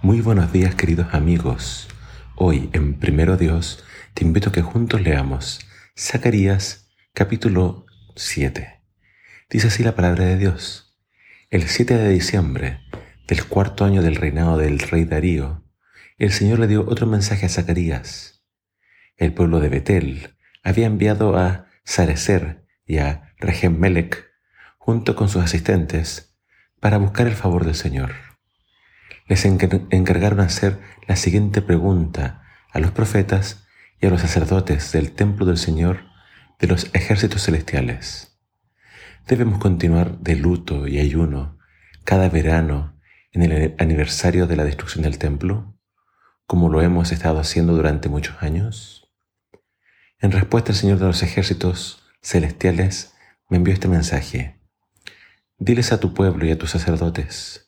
Muy buenos días queridos amigos. Hoy en Primero Dios te invito a que juntos leamos Zacarías capítulo 7. Dice así la palabra de Dios. El 7 de diciembre del cuarto año del reinado del rey Darío, el Señor le dio otro mensaje a Zacarías. El pueblo de Betel había enviado a Sarecer y a Regemmelech junto con sus asistentes para buscar el favor del Señor les encargaron hacer la siguiente pregunta a los profetas y a los sacerdotes del templo del Señor de los ejércitos celestiales. Debemos continuar de luto y ayuno cada verano en el aniversario de la destrucción del templo, como lo hemos estado haciendo durante muchos años. En respuesta, el Señor de los ejércitos celestiales me envió este mensaje. Diles a tu pueblo y a tus sacerdotes,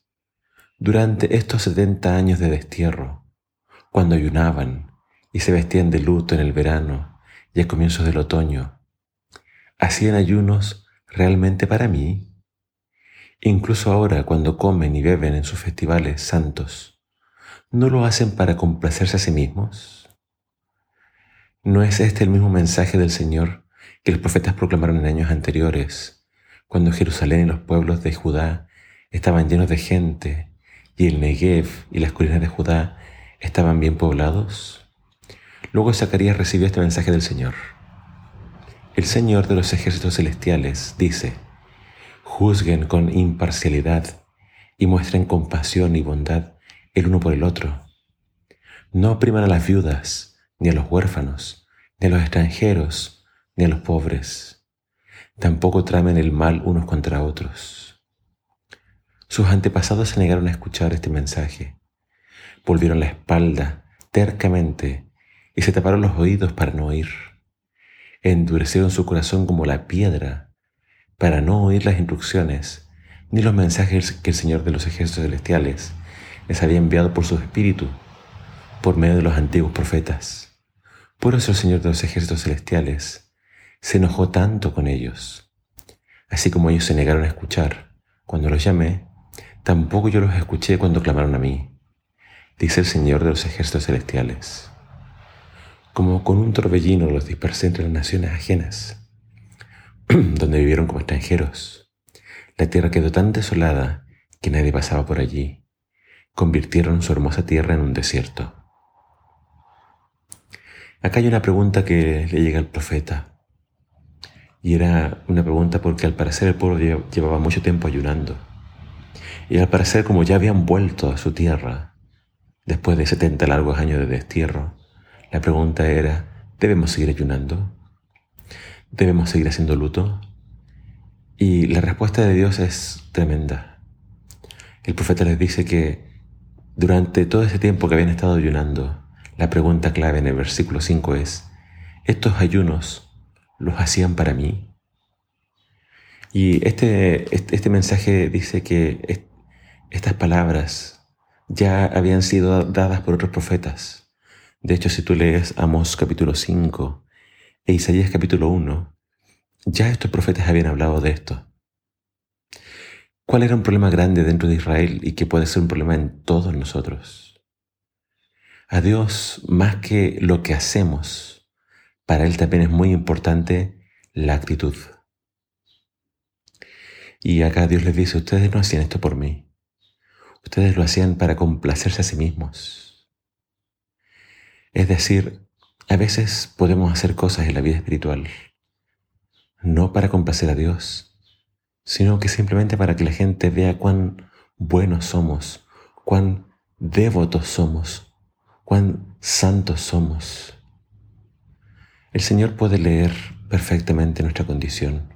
durante estos setenta años de destierro, cuando ayunaban y se vestían de luto en el verano y a comienzos del otoño, hacían ayunos realmente para mí. Incluso ahora cuando comen y beben en sus festivales santos, ¿no lo hacen para complacerse a sí mismos? ¿No es este el mismo mensaje del Señor que los profetas proclamaron en años anteriores, cuando Jerusalén y los pueblos de Judá estaban llenos de gente y el Negev y las colinas de Judá estaban bien poblados? Luego Zacarías recibió este mensaje del Señor. El Señor de los ejércitos celestiales dice, juzguen con imparcialidad y muestren compasión y bondad el uno por el otro. No opriman a las viudas, ni a los huérfanos, ni a los extranjeros, ni a los pobres. Tampoco tramen el mal unos contra otros. Sus antepasados se negaron a escuchar este mensaje. Volvieron la espalda tercamente y se taparon los oídos para no oír. Endurecieron su corazón como la piedra para no oír las instrucciones ni los mensajes que el Señor de los ejércitos celestiales les había enviado por su espíritu, por medio de los antiguos profetas. Por eso el Señor de los ejércitos celestiales se enojó tanto con ellos. Así como ellos se negaron a escuchar, cuando los llamé, Tampoco yo los escuché cuando clamaron a mí, dice el Señor de los ejércitos celestiales. Como con un torbellino los dispersé entre las naciones ajenas, donde vivieron como extranjeros. La tierra quedó tan desolada que nadie pasaba por allí. Convirtieron su hermosa tierra en un desierto. Acá hay una pregunta que le llega al profeta. Y era una pregunta porque al parecer el pueblo llevaba mucho tiempo ayunando y al parecer como ya habían vuelto a su tierra, después de 70 largos años de destierro, la pregunta era, ¿debemos seguir ayunando? ¿Debemos seguir haciendo luto? Y la respuesta de Dios es tremenda. El profeta les dice que durante todo ese tiempo que habían estado ayunando, la pregunta clave en el versículo 5 es, ¿estos ayunos los hacían para mí? Y este, este, este mensaje dice que estas palabras ya habían sido dadas por otros profetas. De hecho, si tú lees Amos capítulo 5 e Isaías capítulo 1, ya estos profetas habían hablado de esto. ¿Cuál era un problema grande dentro de Israel y que puede ser un problema en todos nosotros? A Dios, más que lo que hacemos, para Él también es muy importante la actitud. Y acá Dios les dice, ustedes no hacían esto por mí. Ustedes lo hacían para complacerse a sí mismos. Es decir, a veces podemos hacer cosas en la vida espiritual, no para complacer a Dios, sino que simplemente para que la gente vea cuán buenos somos, cuán devotos somos, cuán santos somos. El Señor puede leer perfectamente nuestra condición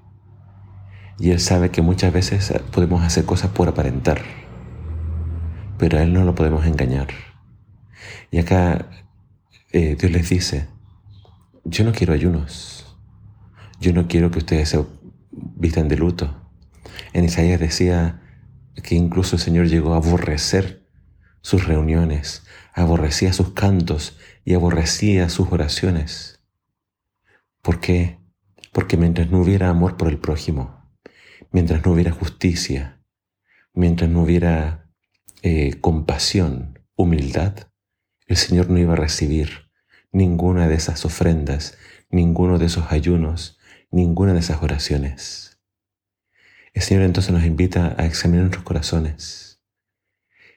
y Él sabe que muchas veces podemos hacer cosas por aparentar pero a Él no lo podemos engañar. Y acá eh, Dios les dice, yo no quiero ayunos, yo no quiero que ustedes se vistan de luto. En Isaías decía que incluso el Señor llegó a aborrecer sus reuniones, aborrecía sus cantos y aborrecía sus oraciones. ¿Por qué? Porque mientras no hubiera amor por el prójimo, mientras no hubiera justicia, mientras no hubiera eh, compasión, humildad, el Señor no iba a recibir ninguna de esas ofrendas, ninguno de esos ayunos, ninguna de esas oraciones. El Señor entonces nos invita a examinar nuestros corazones.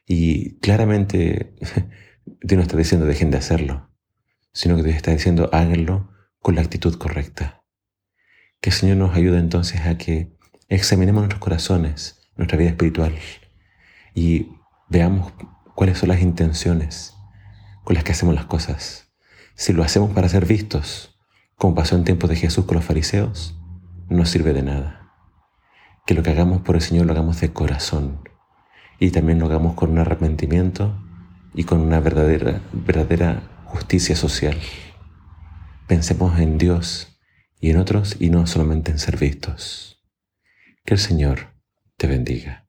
Y claramente Dios no está diciendo dejen de hacerlo, sino que Dios está diciendo háganlo con la actitud correcta. Que el Señor nos ayude entonces a que examinemos nuestros corazones, nuestra vida espiritual y veamos cuáles son las intenciones con las que hacemos las cosas. Si lo hacemos para ser vistos, como pasó en tiempos de Jesús con los fariseos, no sirve de nada. Que lo que hagamos por el Señor lo hagamos de corazón y también lo hagamos con un arrepentimiento y con una verdadera, verdadera justicia social. Pensemos en Dios y en otros y no solamente en ser vistos. Que el Señor te bendiga.